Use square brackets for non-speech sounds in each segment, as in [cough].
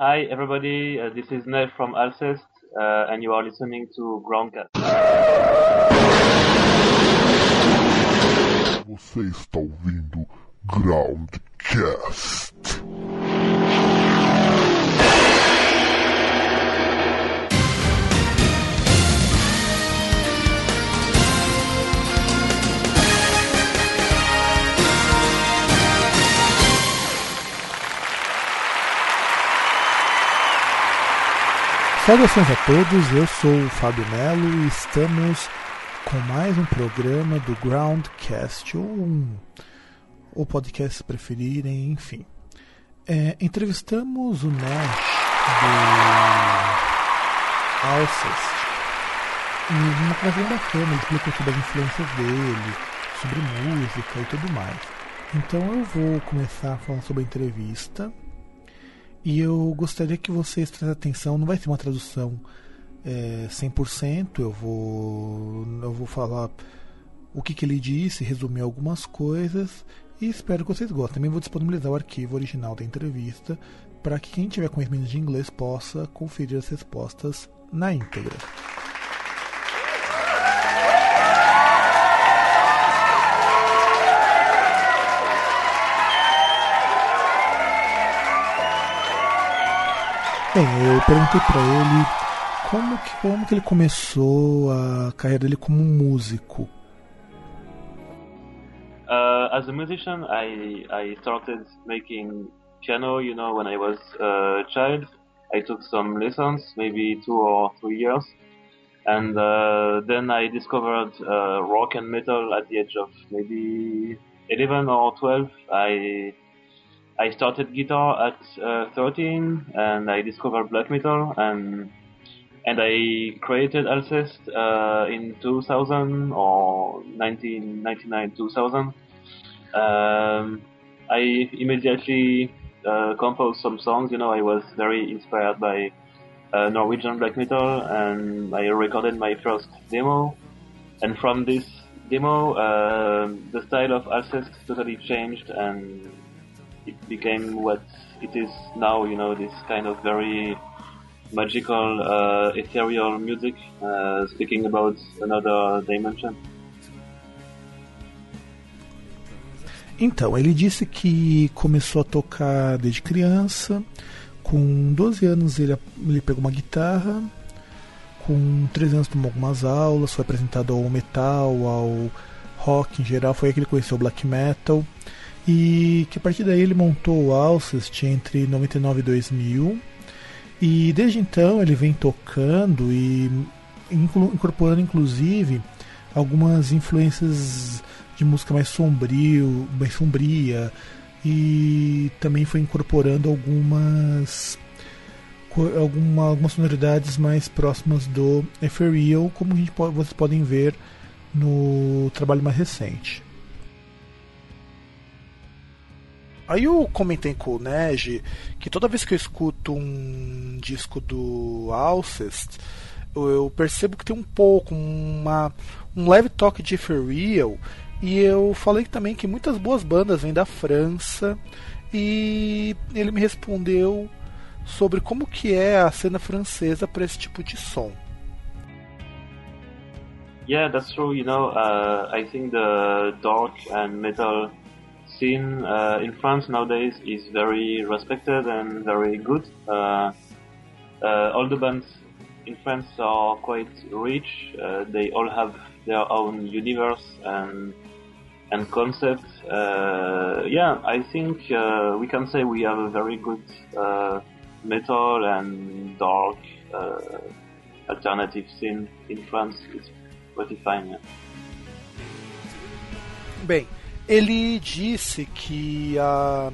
Hi, everybody. Uh, this is Nev from Alcest, uh, and you are listening to Groundcast. Você está ouvindo Groundcast. Saudações a todos, eu sou o Fábio Melo e estamos com mais um programa do Groundcast, ou um, podcast se preferirem, enfim. É, entrevistamos o Nash do Alcest e uma conversa bem bacana, ele explicou sobre as influências dele, sobre música e tudo mais. Então eu vou começar falando sobre a entrevista e eu gostaria que vocês prestem atenção, não vai ser uma tradução é, 100%, eu vou, eu vou falar o que, que ele disse, resumir algumas coisas e espero que vocês gostem. Também vou disponibilizar o arquivo original da entrevista para que quem tiver conhecimento de inglês possa conferir as respostas na íntegra. Bem, eu perguntei para ele como que, como que ele começou a carreira dele como músico. Uh, as a musician, I I started making piano. You know, when I was a child, I took some lessons, maybe two or three years, and uh, then I discovered uh, rock and metal at the age of maybe 11 or 12. I I started guitar at uh, 13 and I discovered black metal and and I created Alcest uh, in 2000 or 1999 2000. Um, I immediately uh, composed some songs. You know, I was very inspired by uh, Norwegian black metal, and I recorded my first demo. And from this demo, uh, the style of Alcest totally changed, and it became what it is now. You know, this kind of very magical, uh, ethereal music, uh, speaking about another dimension. Então, ele disse que começou a tocar desde criança. Com 12 anos ele, ele pegou uma guitarra. Com 13 anos tomou algumas aulas, foi apresentado ao metal, ao rock em geral. Foi aí que ele conheceu o black metal. E que a partir daí ele montou o Alcest entre 99 e 2000. E desde então ele vem tocando e incorporando inclusive algumas influências de música mais sombrio, mais sombria e também foi incorporando algumas alguma, algumas sonoridades mais próximas do Ethereal, como a gente vocês podem ver no trabalho mais recente. Aí eu comentei com o Neji que toda vez que eu escuto um disco do Alcest, eu percebo que tem um pouco, uma, um leve toque de Ethereal e eu falei também que muitas boas bandas vêm da França e ele me respondeu sobre como que é a cena francesa para esse tipo de som. Yeah, that's true. You know, uh, I think the dark and metal scene uh, in France nowadays is very respected and very good. Uh, uh, all the bands in France are quite rich. Uh, they all have their own universe and and concept. Uh, yeah, I think we can say we have a very good metal and dark alternative scene in France. It's pretty fine. Yeah. Bem, ele disse que a,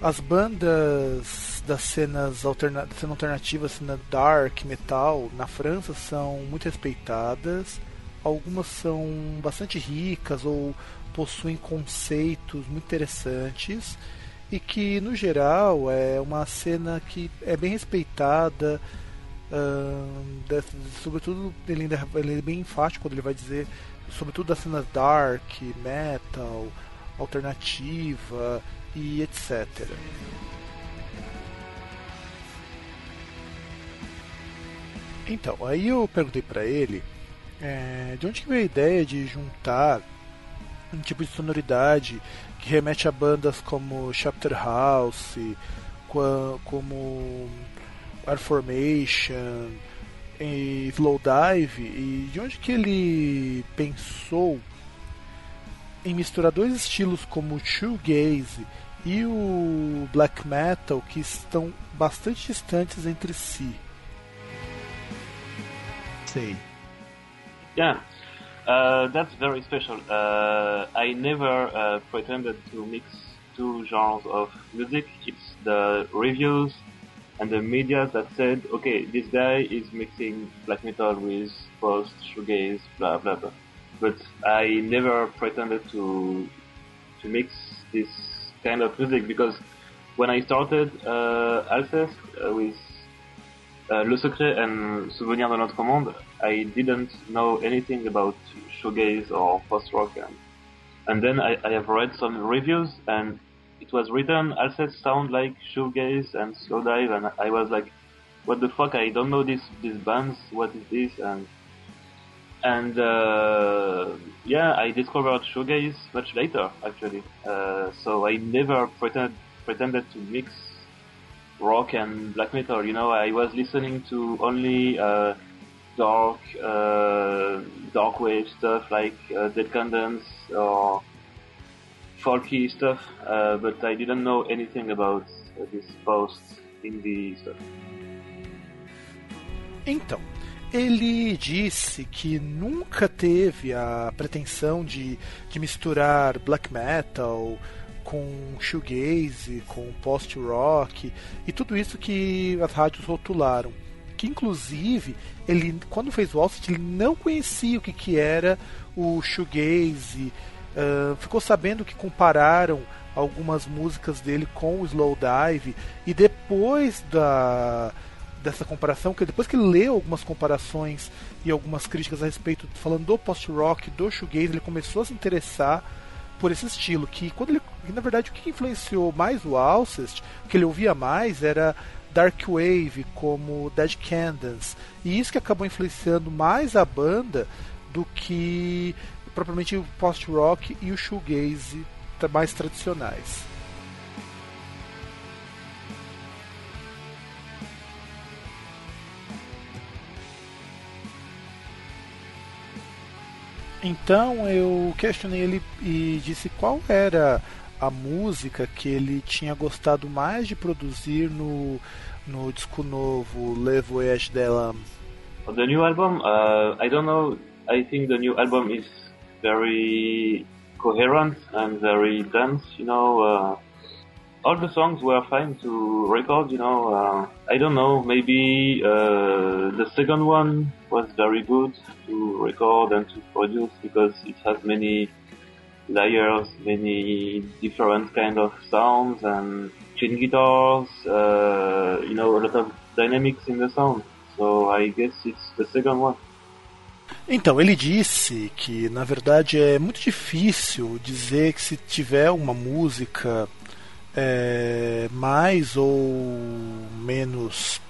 as bandas das cenas alterna, cena alternativa, cena dark, metal na França são muito respeitadas. Algumas são bastante ricas ou possuem conceitos muito interessantes e que no geral é uma cena que é bem respeitada sobretudo ele, ainda, ele é bem enfático quando ele vai dizer sobretudo das cenas dark, metal, alternativa e etc. Então, aí eu perguntei para ele é, de onde veio a ideia de juntar um tipo de sonoridade que remete a bandas como Chapter House, como Air Formation, e Slowdive, e de onde que ele pensou em misturar dois estilos como o shoegaze e o black metal que estão bastante distantes entre si. Sei. Yeah. Uh, that's very special. Uh, I never uh, pretended to mix two genres of music. It's the reviews and the media that said, okay, this guy is mixing black metal with post shoegaze, blah blah blah. But I never pretended to to mix this kind of music because when I started uh, Alceste uh, with uh, Le Secret and Souvenir de notre monde, I didn't know anything about shoegaze or post-rock. And, and then I, I, have read some reviews and it was written, Alceste sound like shoegaze and slowdive and I was like, what the fuck, I don't know this, these bands, what is this? And and uh, yeah, I discovered shoegaze much later, actually. Uh, so I never pretend, pretended to mix rock and black metal. You know, I was listening to only uh, dark, uh, dark wave stuff like uh, Dead Candence or folky stuff, uh, but I didn't know anything about this post indie stuff. Então, ele disse que nunca teve a pretensão de, de misturar black metal com shoegaze, com post-rock e tudo isso que as rádios rotularam. Que inclusive ele, quando fez o Alcest, ele não conhecia o que, que era o shoegaze, uh, ficou sabendo que compararam algumas músicas dele com o Slowdive e depois da dessa comparação, que depois que leu algumas comparações e algumas críticas a respeito, falando do post-rock, do shoegaze, ele começou a se interessar por esse estilo, que quando ele, na verdade, o que influenciou mais o Alcest, o que ele ouvia mais era Dark Wave, como Dead Candence, e isso que acabou influenciando mais a banda do que propriamente o post-rock e o shoegaze mais tradicionais. Então eu questionei ele e disse qual era a música que ele tinha gostado mais de produzir no, no disco novo Le Voyage de. The new album, uh, I don't know. I think the new album is very coherent and very dense. You know, uh, all the songs were fine to record. You know, uh, I don't know. Maybe uh, the second one was very good to record and to produce because it has many layers, many different kind of sounds and chin guitars. Uh, you know, a lot of dynamics in the sound. So I guess it's the second one. Então, ele disse que na verdade é muito difícil dizer que se tiver uma música é, mais ou menos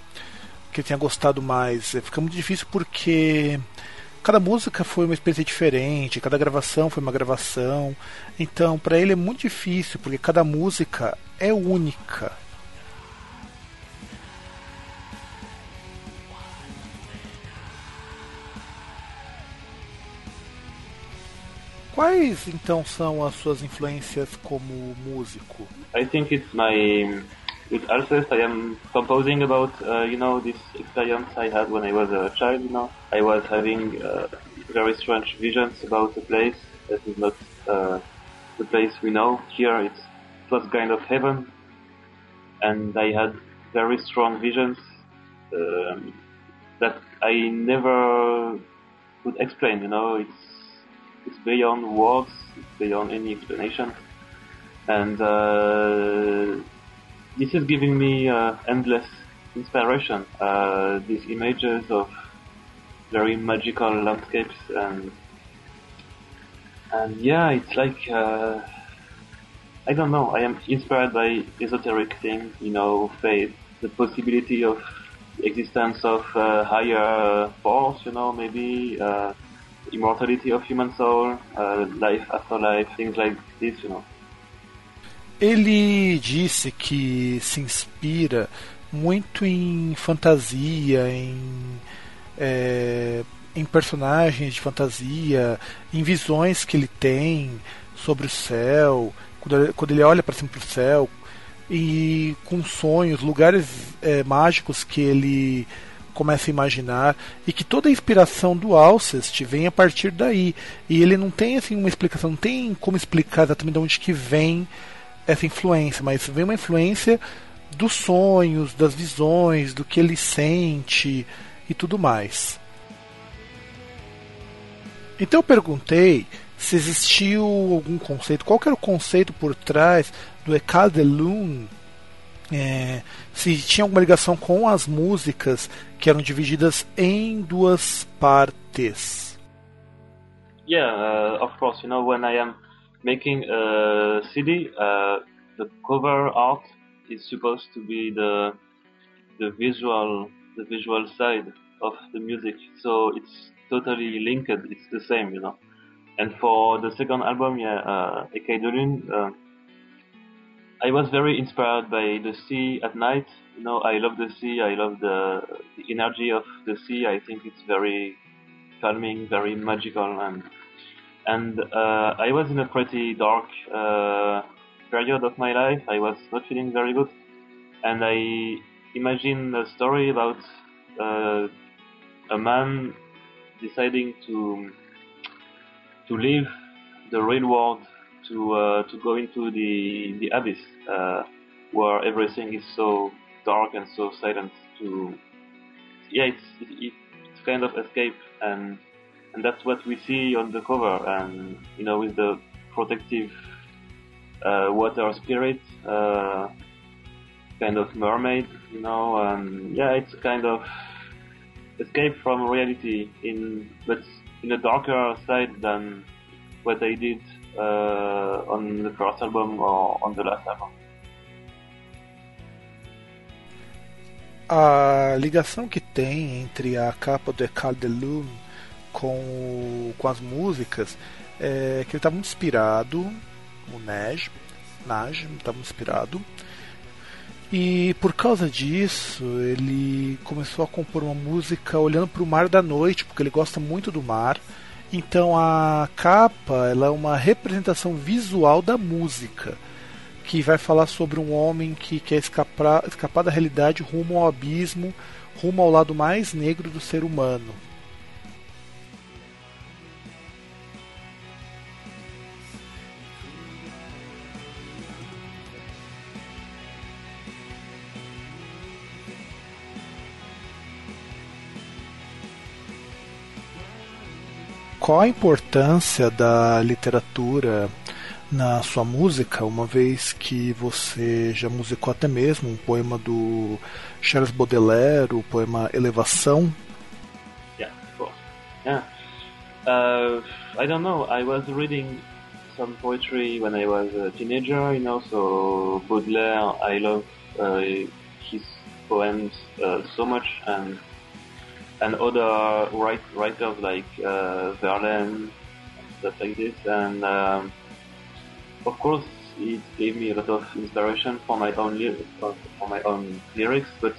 que tenha gostado mais. É, fica muito difícil porque cada música foi uma experiência diferente, cada gravação foi uma gravação. Então, para ele é muito difícil porque cada música é única. Quais então são as suas influências como músico? I think it's my with Alcest I am composing about uh, you know this experience I had when I was a child. You know, I was having uh, very strange visions about a place that is not uh, the place we know. Here it's, it was kind of heaven, and I had very strong visions um, that I never could explain. You know, it's it's beyond words, it's beyond any explanation. And uh, this is giving me uh, endless inspiration. Uh, these images of very magical landscapes and and yeah, it's like uh, I don't know. I am inspired by esoteric things, you know, faith, the possibility of existence of uh, higher force, you know, maybe uh, immortality of human soul, uh, life after life, things like this, you know. Ele disse que se inspira muito em fantasia, em, é, em personagens de fantasia, em visões que ele tem sobre o céu, quando quando ele olha para cima para o céu, e com sonhos, lugares é, mágicos que ele começa a imaginar e que toda a inspiração do Alcest vem a partir daí e ele não tem assim uma explicação, não tem como explicar exatamente de onde que vem essa influência, mas vem uma influência dos sonhos, das visões, do que ele sente e tudo mais. Então eu perguntei se existiu algum conceito, qual era o conceito por trás do Ecad de Lune, é, se tinha alguma ligação com as músicas que eram divididas em duas partes. Yeah, uh, of course. You know, when I am making a CD, uh, the cover art is supposed to be the the visual the visual side of the music. So it's totally linked. It's the same, you know. And for the second album, yeah, uh, Lune, uh, I was very inspired by the sea at night. You know, I love the sea. I love the, the energy of the sea. I think it's very calming, very magical, and and uh, I was in a pretty dark uh, period of my life. I was not feeling very good, and I imagined a story about uh, a man deciding to to leave the real world to uh, to go into the the abyss uh, where everything is so dark and so silent. To yeah, it's it's kind of escape and and that's what we see on the cover and you know with the protective uh, water spirit uh, kind of mermaid you know and yeah it's kind of escape from reality in but in a darker side than what I did uh, on the first album or on the last album. A ligação que tem entre a capa do Ecal de Lune com, com as músicas é que ele estava muito inspirado, o Naj, Naj estava muito inspirado, e por causa disso ele começou a compor uma música olhando para o mar da noite, porque ele gosta muito do mar. Então a capa ela é uma representação visual da música que vai falar sobre um homem que quer escapar, escapar da realidade rumo ao abismo, rumo ao lado mais negro do ser humano. Qual a importância da literatura na sua música, uma vez que você já musicou até mesmo um poema do Charles Baudelaire, o poema Elevação? Yeah, of. Yeah. Uh, I don't know. I was reading some poetry when I was a teenager, you know, so Baudelaire, I love uh, his poems uh, so much and and other write, writers like uh, Verlaine, stuff like this. And um, of course, it gave me a lot of inspiration for my own lyrics, for my own lyrics, but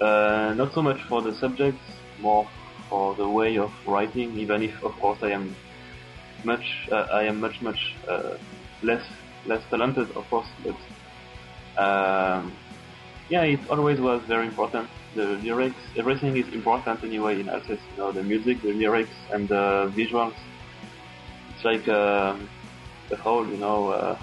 uh, not so much for the subjects, more for the way of writing. Even if, of course, I am much, uh, I am much, much uh, less, less talented, of course, but um, yeah, it always was very important the lyrics, everything is important anyway in Alcest. You know, the music, the lyrics, and the visuals. It's like a, a whole, you know, a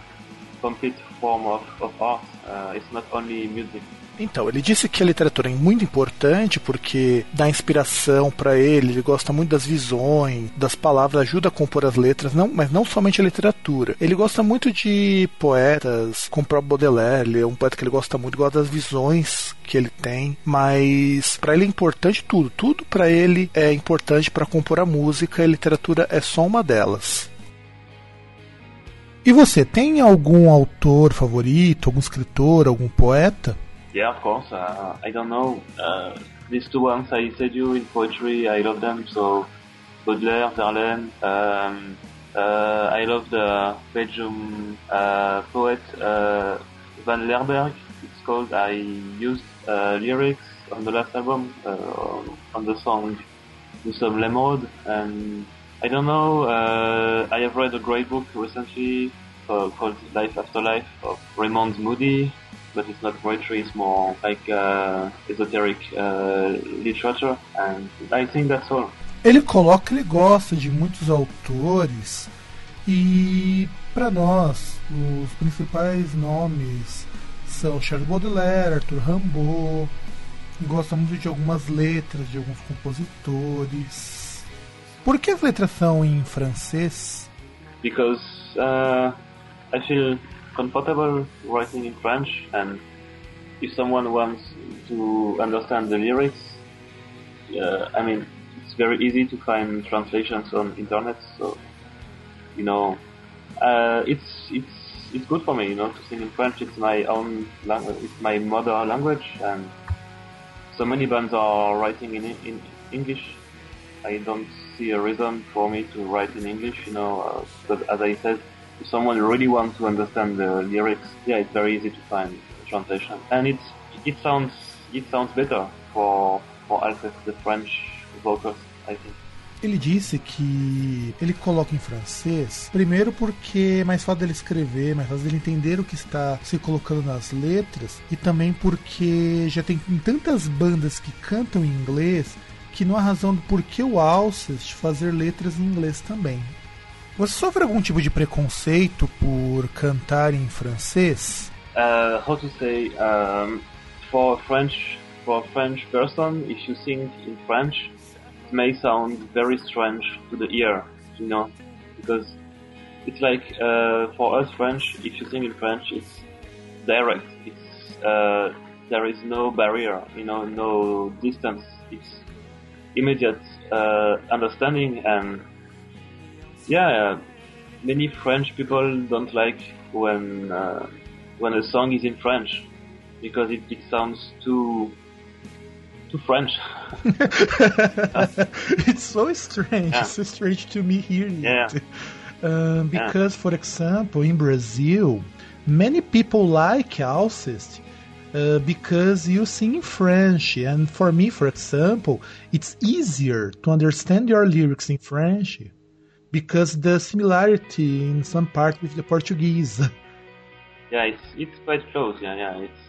complete form of, of art. Uh, it's not only music. Então, ele disse que a literatura é muito importante porque dá inspiração para ele, ele gosta muito das visões, das palavras, ajuda a compor as letras, não, mas não somente a literatura. Ele gosta muito de poetas, como o Baudelaire, ele é um poeta que ele gosta muito, gosta das visões que ele tem, mas para ele é importante tudo, tudo para ele é importante para compor a música, e a literatura é só uma delas. E você tem algum autor favorito, algum escritor, algum poeta? Yeah, of course. Uh, I don't know. Uh, these two ones I said you in poetry, I love them. So Baudelaire, Verlaine. Um, uh, I love the Belgium uh, poet uh, Van Lerberg. It's called. I used uh, lyrics on the last album on the song "Nous sommes l'émeraude," and I don't know. I have read a great book recently called Life After Life of Raymond Moody, but it's not poetry. It's more like uh, esoteric uh, literature, and I think that's all. Ele coloca que ele gosta de muitos autores e para nós os principais nomes são Charles Baudelaire, Arthur Rimbaud, gosta muito de algumas letras de alguns compositores. Por que as letras são em francês? Because uh, I feel comfortable writing in French, and if someone wants to understand the lyrics, uh, I mean, it's very easy to find translations on internet. So, you know, uh, it's it's it's good for me, you know, to sing in French. It's my own language. It's my mother language, and so many bands are writing in in English. I don't see a reason for me to write in English, you know. Uh, but as I said, if someone really wants to understand the lyrics, yeah, it's very easy to find translation, and it's it sounds it sounds better for for Alfred, the French vocals, I think. Ele disse que ele coloca em francês, primeiro porque é mais fácil dele escrever, mais fácil dele entender o que está se colocando nas letras, e também porque já tem tantas bandas que cantam em inglês que não há razão do porquê o Alcest fazer letras em inglês também. Você sofre algum tipo de preconceito por cantar em francês? Uh, how to say um, for French for a French person, if you sing in French, it may sound very strange to the ear, you know, because it's like uh, for us French, if you sing in French, it's direct. It's uh, there is no barrier, you know, no distance. It's immediate uh, understanding, and yeah, many French people don't like when uh, when a song is in French because it, it sounds too too French. [laughs] it's so strange. Yeah. It's so strange to me hearing Yeah. it. Um, because, for example, in Brazil, many people like Alcest uh, because you sing in French. And for me, for example, it's easier to understand your lyrics in French because the similarity in some part with the Portuguese. Yeah, it's it's quite close. Yeah, yeah, it's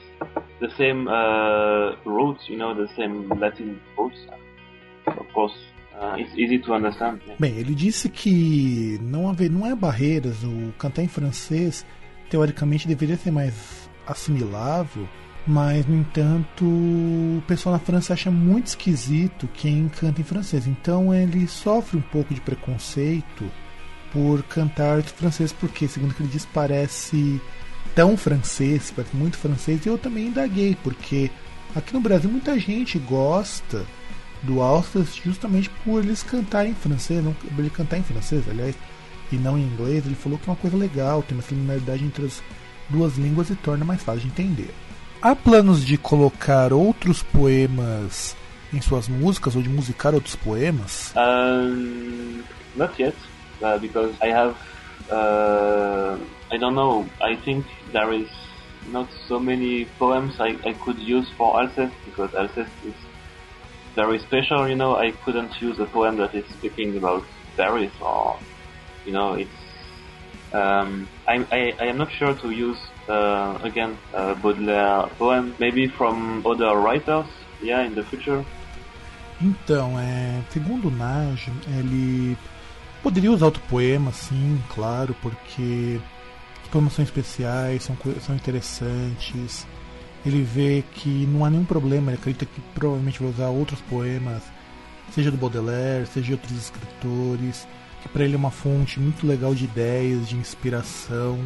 the same uh, roots, you know, the same Latin roots. Of course, uh, it's easy to understand. yeah. Bem, ele disse que não, haver, não é barreiras, o cantar em francês teoricamente deveria ser mais assimilável, mas no entanto o pessoal na França acha muito esquisito quem canta em francês, então ele sofre um pouco de preconceito por cantar francês, porque segundo o que ele diz parece tão francês, parece muito francês, e eu também indaguei, porque aqui no Brasil muita gente gosta do Alcest justamente por eles cantarem em francês, não, ele cantar em francês, aliás, e não em inglês, ele falou que é uma coisa legal, tem uma similaridade entre as duas línguas e torna mais fácil de entender. Há planos de colocar outros poemas em suas músicas ou de musicar outros poemas? Um, not yet, uh, because I have. Uh, I don't know. I think there is not so many poems I, I could use for Alcest because Alcest is very special. You know, I couldn't use a poem that is speaking about Paris or, you know, it's. Um, I, I I am not sure to use again uh, Baudelaire poem. Maybe from other writers. Yeah, in the future. Então, é, segundo Nage, ele poderia usar outro poema, sim, claro, porque os poemas são especiais, são, são interessantes. Ele vê que não há nenhum problema, ele acredita que provavelmente vai usar outros poemas, seja do Baudelaire, seja de outros escritores, que para ele é uma fonte muito legal de ideias, de inspiração.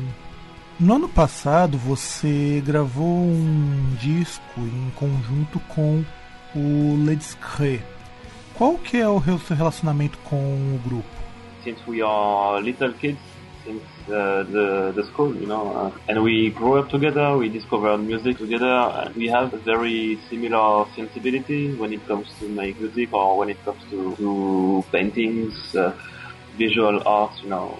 No ano passado você gravou um disco em conjunto com o Le Discret. Qual que é o seu relacionamento com o grupo? since we are little kids since uh, the the school, you know. Uh, and we grew up together. We discovered music together. And we have a very similar sensibility when it comes to make music or when it comes to, to paintings, uh, visual art, you know.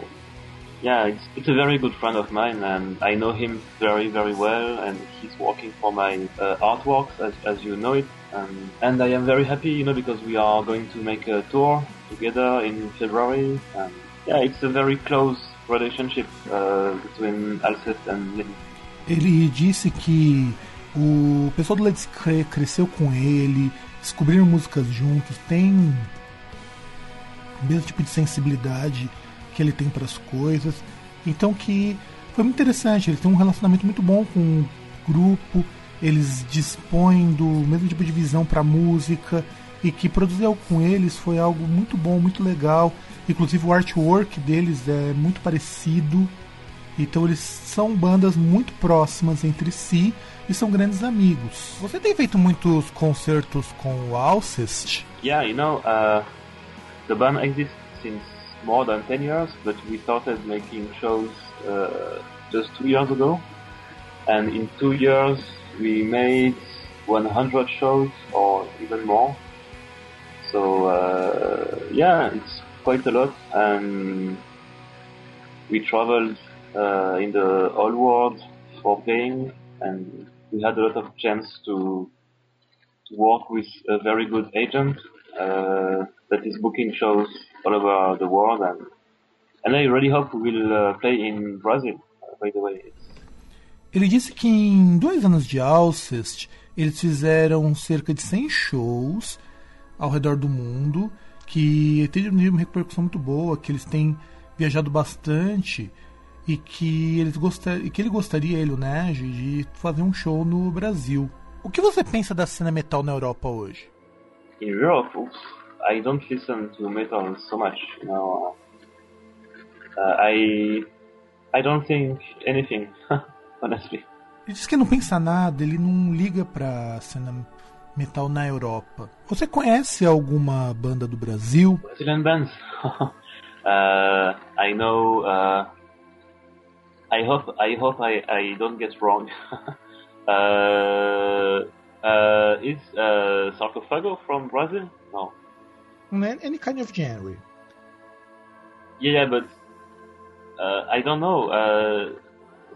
Yeah, it's, it's a very good friend of mine, and I know him very, very well, and he's working for my uh, artworks, as, as you know it. Um, and I am very happy, you know, because we are going to make a tour together in February. And yeah, it's a very close relationship uh, between Alcest and Lily. Ele disse que o pessoal do Let's Cre cresceu com ele, descobriram músicas juntos, tem o mesmo tipo de sensibilidade que ele tem para as coisas. Então que foi muito interessante, ele tem um relacionamento muito bom com o grupo, eles dispõem do mesmo tipo de visão para música e que produzir com eles foi algo muito bom, muito legal. Inclusive o artwork deles é muito parecido. Então eles são bandas muito próximas entre si e são grandes amigos. Você tem feito muitos concertos com o Alcest? Yeah, you know, uh, the band exists since more than 10 years, but we started making shows uh, just two years ago. And in two years, we made 100 shows or even more. So, uh, yeah, it's quite a lot. And we traveled uh, in the whole world for playing, and we had a lot of chance to, to work with a very good agent uh, that is booking shows all over the world, and and I really hope we will uh, play in Brazil. Uh, by the way, ele disse que em dois anos de Alcest eles fizeram cerca de 100 shows ao redor do mundo, que teve uma repercussão muito boa, que eles têm viajado bastante e que eles gostar, que ele gostaria, ele o Nege, de fazer um show no Brasil. O que você pensa da cena metal na Europa hoje? In Europe, I don't listen to metal so much. You know, uh, I I don't think anything, [laughs] honestly. Ele diz que não pensa nada, ele não liga pra cena metal na Europa. Você conhece alguma banda do Brasil? Brazilian bands. [laughs] uh, I know. Uh, I hope. I hope I, I don't get wrong. [laughs] uh, uh, is uh, Sarcophago from Brazil? No. Any kind of genre. Yeah, but uh, I don't know. Uh,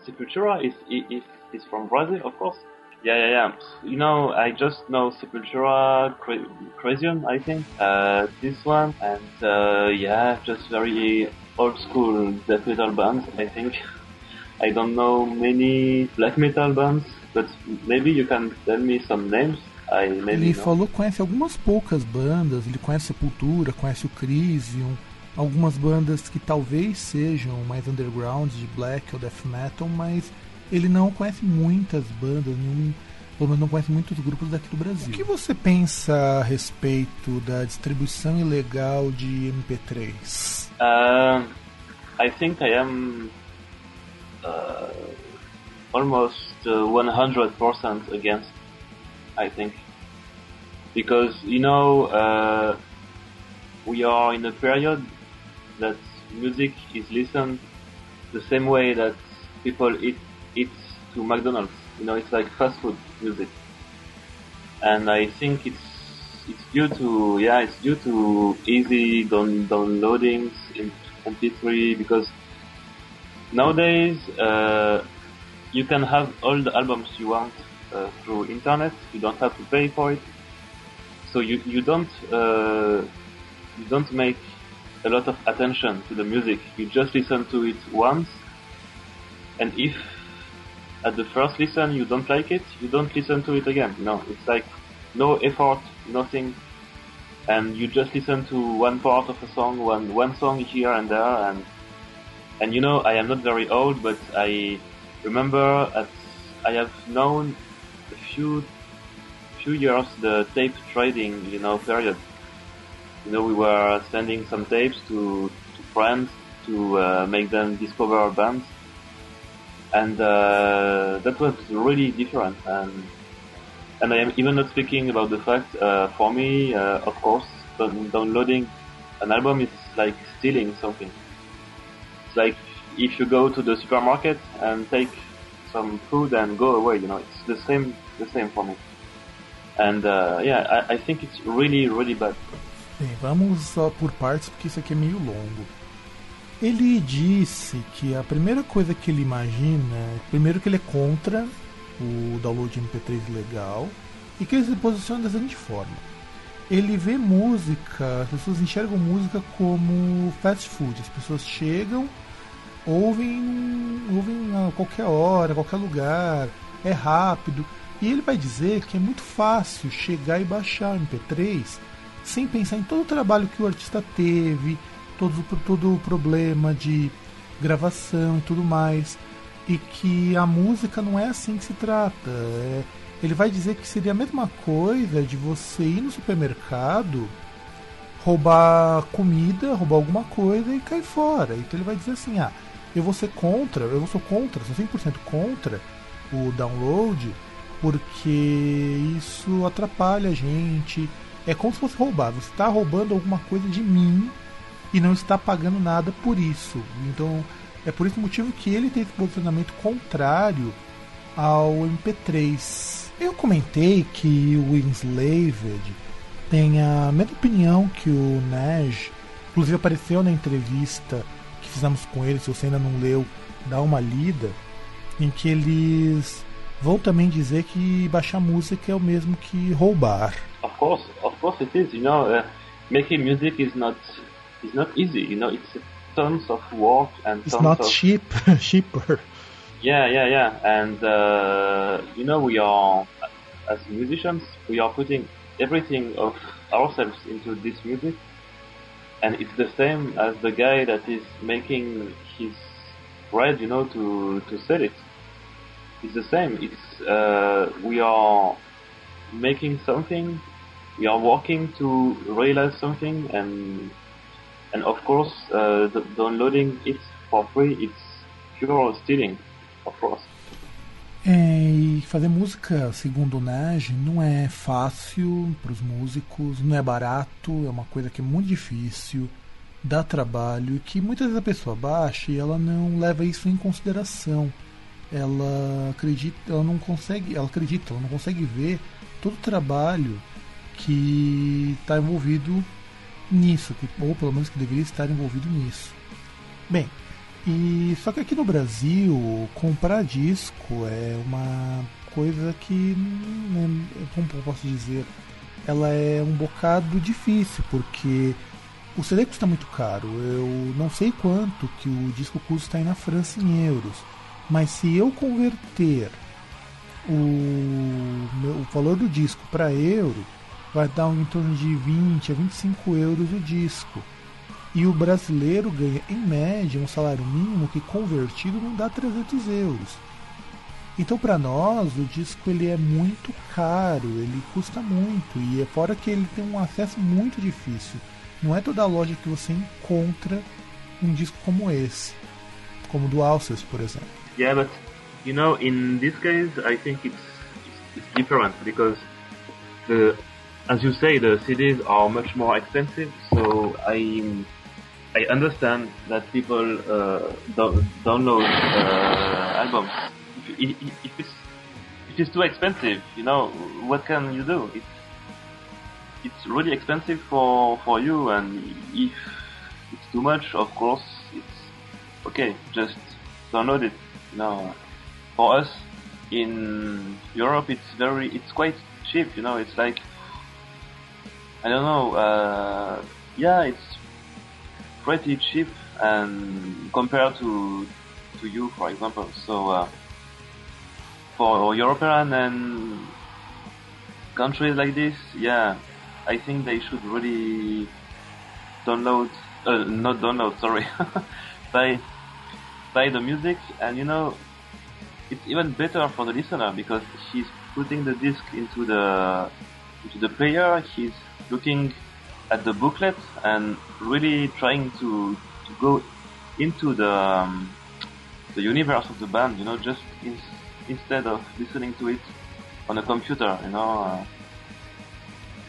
Sepultura is, is is from Brazil, of course. Yeah, yeah, yeah. You know, I just know Sepultura, Cra- Crazion, I think. Uh, this one, and uh, yeah, just very old school death metal bands, I think. [laughs] I don't know many black metal bands, but maybe you can tell me some names. Maybe Ele know. falou que conhece algumas poucas bandas, ele conhece Sepultura, conhece o Crisium, algumas bandas que talvez sejam mais underground de black ou death metal, mas ele não conhece muitas bandas, nenhum, pelo menos não conhece muitos grupos daqui do Brasil. O que você pensa a respeito da distribuição ilegal de MP3? Um, I think I am uh, almost uh, 100% against. I think. Because you know uh, we are in a period that music is listened the same way that people eat eat to McDonald's. You know, it's like fast food music, and I think it's it's due to yeah, it's due to easy down, downloadings in MP3 because nowadays uh, you can have all the albums you want uh, through internet. You don't have to pay for it, so you you don't uh, you don't make a lot of attention to the music. You just listen to it once, and if at the first listen you don't like it, you don't listen to it again. No, it's like no effort, nothing, and you just listen to one part of a song, one one song here and there, and and you know I am not very old, but I remember at I have known few few years the tape trading, you know, period. You know, we were sending some tapes to, to friends to uh, make them discover our bands and uh, that was really different. And and I am even not speaking about the fact, uh, for me, uh, of course, downloading an album is like stealing something. It's like if you go to the supermarket and take some food and go away, you know, it's the same, the same for me. And uh, yeah, I, I think it's really, really bad. Bem, vamos por partes porque isso aqui é meio longo. Ele disse que a primeira coisa que ele imagina, primeiro que ele é contra o download MP3 legal e que ele se posiciona da seguinte forma. Ele vê música, as pessoas enxergam música como fast food. As pessoas chegam, ouvem, ouvem a qualquer hora, a qualquer lugar, é rápido. E ele vai dizer que é muito fácil chegar e baixar o MP3 sem pensar em todo o trabalho que o artista teve, todo, todo o problema de gravação e tudo mais. E que a música não é assim que se trata. É, ele vai dizer que seria a mesma coisa de você ir no supermercado, roubar comida, roubar alguma coisa e cair fora. Então ele vai dizer assim: ah, eu vou ser contra, eu sou contra, sou 100% contra o download, porque isso atrapalha a gente. É como se fosse roubar. Você está roubando alguma coisa de mim e não está pagando nada por isso. Então é por esse motivo que ele tem esse posicionamento contrário ao MP3. Eu comentei que o Enslaved tem a mesma opinião que o Nash, inclusive apareceu na entrevista que fizemos com ele, se você ainda não leu, dá uma lida, em que eles vão também dizer que baixar música é o mesmo que roubar. Of course, of course it is. You know, uh, making music is not is not easy. You know, it's tons of work and it's not of... cheap, [laughs] cheaper. Yeah, yeah, yeah. And uh, you know, we are as musicians, we are putting everything of ourselves into this music, and it's the same as the guy that is making his bread, you know, to to sell it. It's the same. It's uh, we are making something, we are working to realize something, and and of course, uh, downloading it for free, it's pure stealing, of course. É, e fazer música, segundo o Nage, não é fácil para os músicos, não é barato, é uma coisa que é muito difícil, dá trabalho que muitas vezes a pessoa baixa e ela não leva isso em consideração. Ela acredita, ela não consegue, ela acredita, ela não consegue ver todo o trabalho que está envolvido nisso, ou pelo menos que deveria estar envolvido nisso. Bem, e só que aqui no Brasil comprar disco é uma coisa que, né, como posso dizer, ela é um bocado difícil porque o CD custa muito caro. Eu não sei quanto que o disco custa aí na França em euros, mas se eu converter o, meu, o valor do disco para euro, vai dar em torno de 20 a 25 euros o disco. E o brasileiro ganha, em média, um salário mínimo que convertido não dá 300 euros. Então, para nós, o disco ele é muito caro, ele custa muito, e é fora que ele tem um acesso muito difícil. Não é toda loja que você encontra um disco como esse, como do Alcest, por exemplo. Yeah, but you know, in this case, I think it's it's different because the as you say, the CDs are much more expensive. So I I understand that people uh, do- download uh, albums. If, if, if, it's if it's too expensive, you know, what can you do? It's it's really expensive for for you, and if it's too much, of course, it's okay. Just download it. Know, for us in Europe, it's very it's quite cheap. You know, it's like I don't know. Uh, yeah, it's pretty cheap and compared to to you, for example. So uh, for European and countries like this, yeah, I think they should really download, uh, not download, sorry, [laughs] buy buy the music, and you know, it's even better for the listener because he's putting the disc into the into the player. He's looking at the booklet and really trying to, to go into the um, the universe of the band, you know, just in, instead of listening to it on a computer, you know. Uh,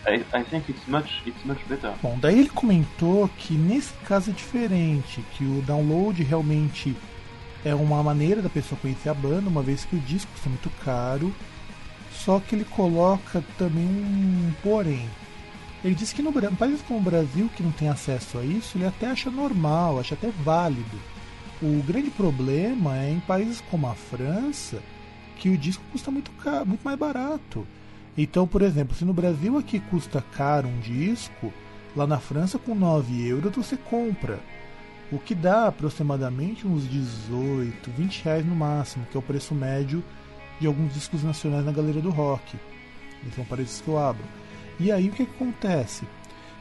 I, I think it's much, it's much better. Bom, daí ele comentou que nesse caso é diferente, que o download realmente é uma maneira da pessoa conhecer a banda, uma vez que o disco custa muito caro. Só que ele coloca também um porém. Ele diz que no um país como o Brasil, que não tem acesso a isso, ele até acha normal, acha até válido. O grande problema é em países como a França, que o disco custa muito, caro, muito mais barato. Então, por exemplo, se no Brasil aqui custa caro um disco, lá na França com 9 euros você compra. O que dá aproximadamente uns 18, 20 reais no máximo, que é o preço médio de alguns discos nacionais na galeria do rock. Então, para isso que eu abro. E aí o que, que acontece?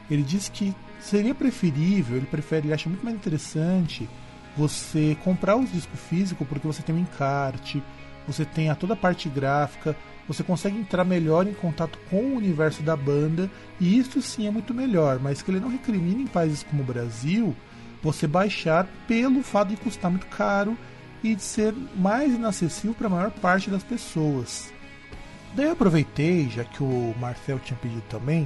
Ele diz que seria preferível, ele prefere, ele acha muito mais interessante você comprar os discos físicos porque você tem um encarte, você tem a toda a parte gráfica, você consegue entrar melhor em contato com o universo da banda e isso sim é muito melhor, mas que ele não recrimina em países como o Brasil você baixar pelo fato de custar muito caro e de ser mais inacessível para a maior parte das pessoas. Daí eu aproveitei, já que o Marcel tinha pedido também,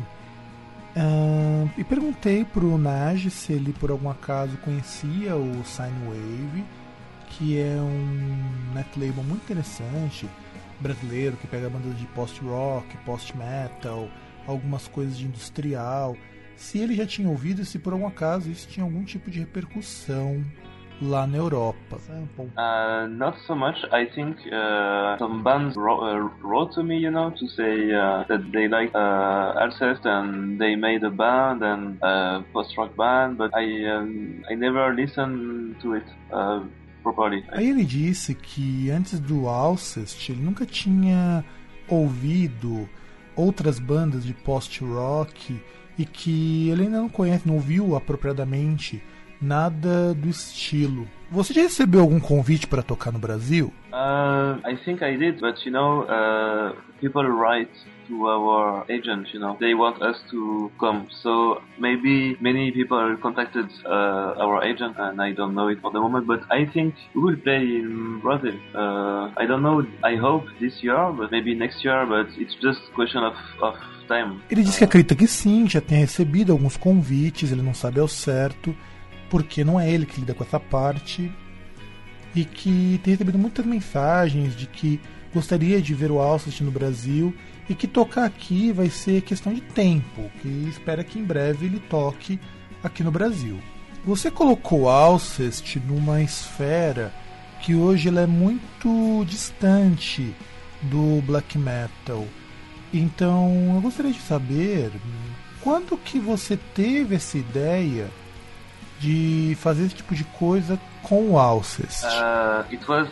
uh, e perguntei pro Nage se ele por algum acaso conhecia o Sine Wave, que é um net label muito interessante, brasileiro, que pega bandas de post-rock, post-metal, algumas coisas de industrial. Se ele já tinha ouvido e se por algum acaso isso tinha algum tipo de repercussão lá na Europa? Uh, not so much. I think uh, some bands wrote, uh, wrote to me, you know, to say uh, that they like uh, Alcest and they made a band and a post-rock band, but I um, I never listened to it. Uh, properly. Aí ele disse que antes do Alcest ele nunca tinha ouvido outras bandas de post-rock e que ele ainda não conhece, não ouviu apropriadamente nada do estilo. Você já recebeu algum convite para tocar no Brasil? Uh, I think I did, but you know, uh, people write to our agent, you know, they want us to come. So maybe many people contacted uh, our agent, and I don't know it for the moment. But I think we will play in Brazil. Uh, I don't know. I hope this year, but maybe next year. But it's just question of, of Ele disse que acredita que sim, já tem recebido alguns convites. Ele não sabe ao certo porque não é ele que lida com essa parte, e que tem recebido muitas mensagens de que gostaria de ver o Alcest no Brasil e que tocar aqui vai ser questão de tempo, que espera que em breve ele toque aqui no Brasil. Você colocou Alcest numa esfera que hoje ela é muito distante do black metal. Então eu gostaria de saber quando que você teve essa ideia de fazer esse tipo de coisa com o Alcest? Uh, it was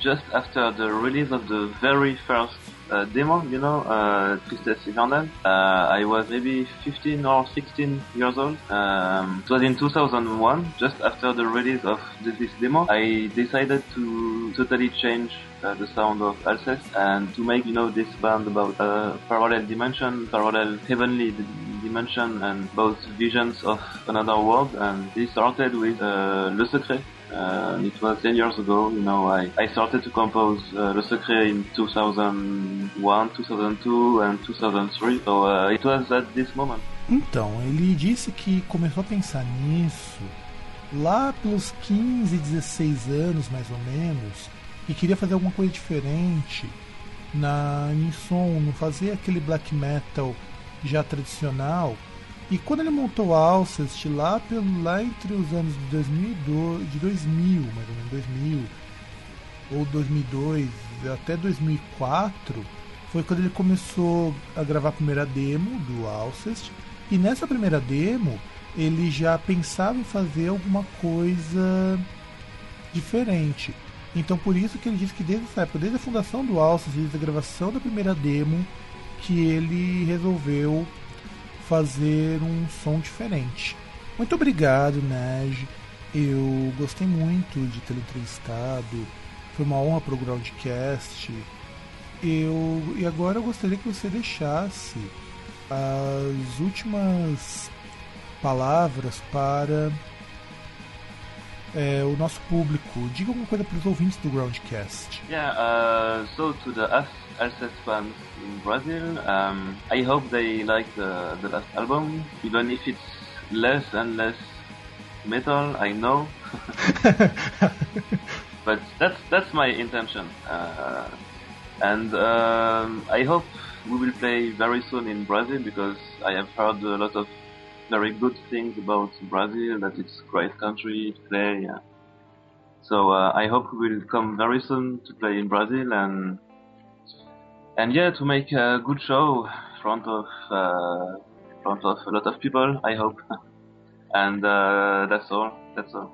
just after the release of the very first uh, demo, you know, uh, Tristesse Hivernale. Uh, I was maybe 15 or 16 years old. Um, it was in 2001, just after the release of this, this demo. I decided to totally change uh, the sound of Alcest and to make, you know, this band about uh, parallel dimension, parallel heavenly dimension and both visions of another world. And this started with uh, Le Secret. Uh, it was 10 years ago, you know, I, I started to compose uh, Le Secret in 2001, 2002 and 2003, so uh, it was at this moment. Então, ele disse que começou a pensar nisso lá pelos 15, 16 anos mais ou menos e queria fazer alguma coisa diferente na em som, não fazer aquele black metal já tradicional. E quando ele montou a Alcest lá, pelo, lá entre os anos de 2002, de 2000, mais ou menos 2000, ou 2002 até 2004, foi quando ele começou a gravar a primeira demo do Alcest. E nessa primeira demo, ele já pensava em fazer alguma coisa diferente. Então por isso que ele disse que desde essa época, desde a fundação do Alcest, desde a gravação da primeira demo, que ele resolveu fazer um som diferente. Muito obrigado, Naj. Eu gostei muito de ter entrevistado. Foi uma honra para o Groundcast. Eu, e agora eu gostaria que você deixasse as últimas palavras para é, o nosso público. Diga alguma coisa para os ouvintes do Groundcast. Yeah, uh, so to the Alcest fans in Brazil, um, I hope they like the, the last album, even if it's less and less metal, I know. [laughs] but that's that's my intention, uh, and um, I hope we will play very soon in Brazil because I have heard a lot of very good things about Brazil. That it's a great country to play. Yeah. So uh, I hope we will come very soon to play in Brazil and and yeah to make a good show in front of uh, front of a lot of people. I hope. [laughs] and uh, that's all. That's all.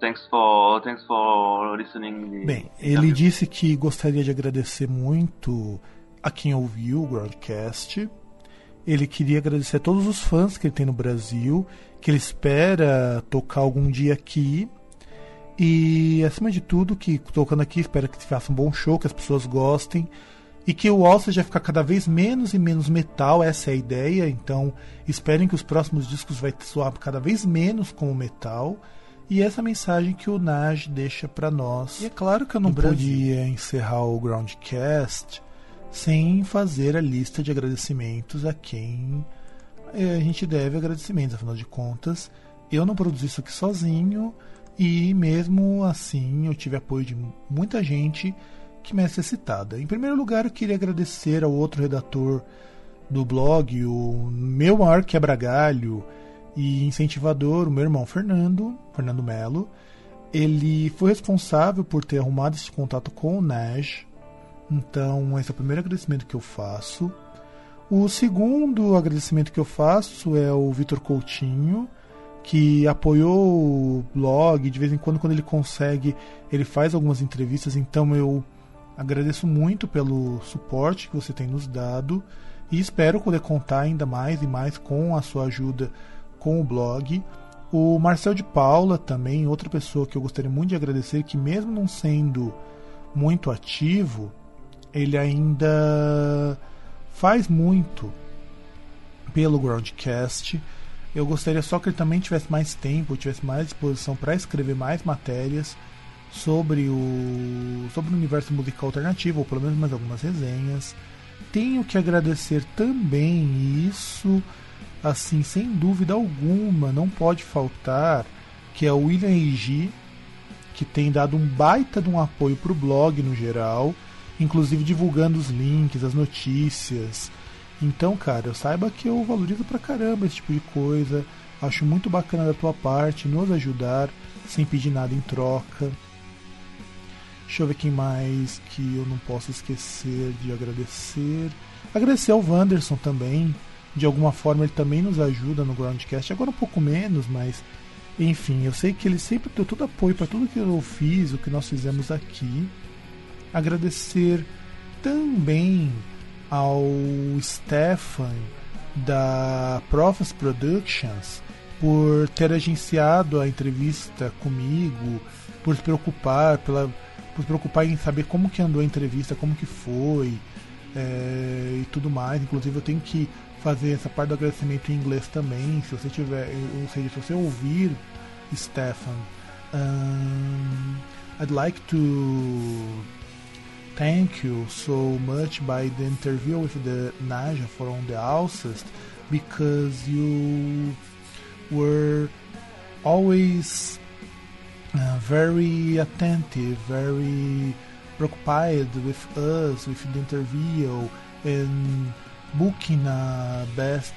Thanks for, thanks for listening. Bem, ele disse que gostaria de agradecer muito a quem ouviu o Groundcast. Ele queria agradecer a todos os fãs que ele tem no Brasil, que ele espera tocar algum dia aqui. E acima de tudo, que tocando aqui, espera que faça um bom show, que as pessoas gostem. E que o All já ficar cada vez menos e menos metal, essa é a ideia. Então esperem que os próximos discos vai soar cada vez menos como metal. E essa mensagem que o Naj deixa para nós. E é claro que eu não podia encerrar o Groundcast sem fazer a lista de agradecimentos a quem eh, a gente deve agradecimentos. Afinal de contas, eu não produzi isso aqui sozinho e mesmo assim eu tive apoio de muita gente que me necessitada. Em primeiro lugar, eu queria agradecer ao outro redator do blog, o meu maior quebra-galho e incentivador, o meu irmão Fernando, Fernando Melo. Ele foi responsável por ter arrumado esse contato com o Nash. Então, esse é o primeiro agradecimento que eu faço. O segundo agradecimento que eu faço é o Vitor Coutinho, que apoiou o blog. De vez em quando, quando ele consegue, ele faz algumas entrevistas. Então, eu agradeço muito pelo suporte que você tem nos dado e espero poder contar ainda mais e mais com a sua ajuda com o blog. O Marcel de Paula também, outra pessoa que eu gostaria muito de agradecer, que mesmo não sendo muito ativo, ele ainda faz muito pelo Groundcast. Eu gostaria só que ele também tivesse mais tempo, tivesse mais disposição para escrever mais matérias sobre o sobre o universo musical alternativo, ou pelo menos mais algumas resenhas. Tenho que agradecer também isso, assim, sem dúvida alguma, não pode faltar, que é o William Eiji, que tem dado um baita de um apoio para o blog no geral, inclusive divulgando os links, as notícias. Então, cara, eu saiba que eu valorizo pra caramba esse tipo de coisa. Acho muito bacana da tua parte nos ajudar sem pedir nada em troca. Deixa eu ver quem mais que eu não posso esquecer de agradecer. Agradecer ao Wanderson também. De alguma forma ele também nos ajuda no Groundcast. Agora um pouco menos, mas enfim, eu sei que ele sempre deu todo apoio para tudo que eu fiz, o que nós fizemos aqui. Agradecer também ao Stefan da Profes Productions por ter agenciado a entrevista comigo, por se preocupar pela por se preocupar em saber como que andou a entrevista, como que foi é, e tudo mais. Inclusive eu tenho que fazer essa parte do agradecimento em inglês também. Se você tiver, ou seja, se você ouvir Stefan, um, I'd like to thank you so much by the interview with the Naja from the Alcest because you were always uh, very attentive, very preoccupied with us, with the interview, and booking a best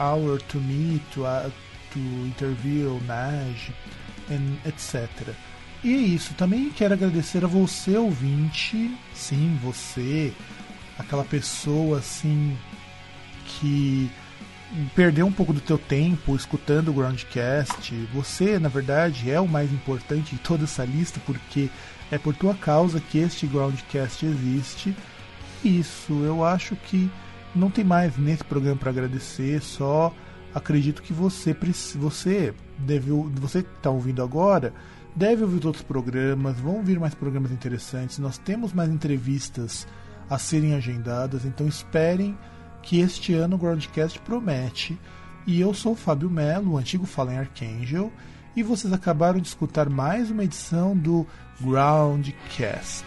hour to meet, to, uh, to interview Naj, and etc. E é isso, também quero agradecer a você, ouvinte, sim, você, aquela pessoa assim que perder um pouco do teu tempo escutando o Groundcast. Você, na verdade, é o mais importante de toda essa lista, porque é por tua causa que este Groundcast existe. Isso, eu acho que não tem mais nesse programa para agradecer, só acredito que você você deve você que está ouvindo agora deve ouvir outros programas, vão vir mais programas interessantes. Nós temos mais entrevistas a serem agendadas, então esperem que este ano o Groundcast promete. E eu sou o Fábio Melo, o antigo Fallen Archangel, e vocês acabaram de escutar mais uma edição do Groundcast.